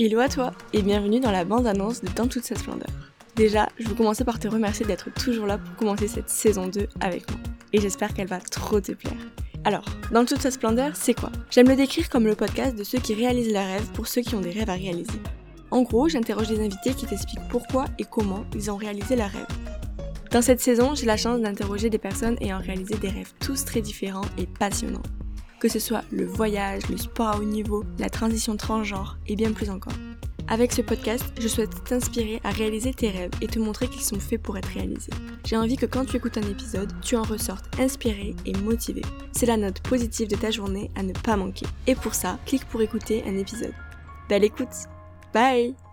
Hello à toi et bienvenue dans la bande-annonce de Dans toute sa splendeur. Déjà, je veux commencer par te remercier d'être toujours là pour commencer cette saison 2 avec moi. Et j'espère qu'elle va trop te plaire. Alors, Dans toute sa splendeur, c'est quoi? J'aime le décrire comme le podcast de ceux qui réalisent leurs rêves pour ceux qui ont des rêves à réaliser. En gros, j'interroge des invités qui t'expliquent pourquoi et comment ils ont réalisé leurs rêves. Dans cette saison, j'ai la chance d'interroger des personnes ayant réalisé des rêves tous très différents et passionnants que ce soit le voyage, le sport à haut niveau, la transition transgenre et bien plus encore. Avec ce podcast, je souhaite t'inspirer à réaliser tes rêves et te montrer qu'ils sont faits pour être réalisés. J'ai envie que quand tu écoutes un épisode, tu en ressortes inspiré et motivé. C'est la note positive de ta journée à ne pas manquer. Et pour ça, clique pour écouter un épisode. Belle écoute Bye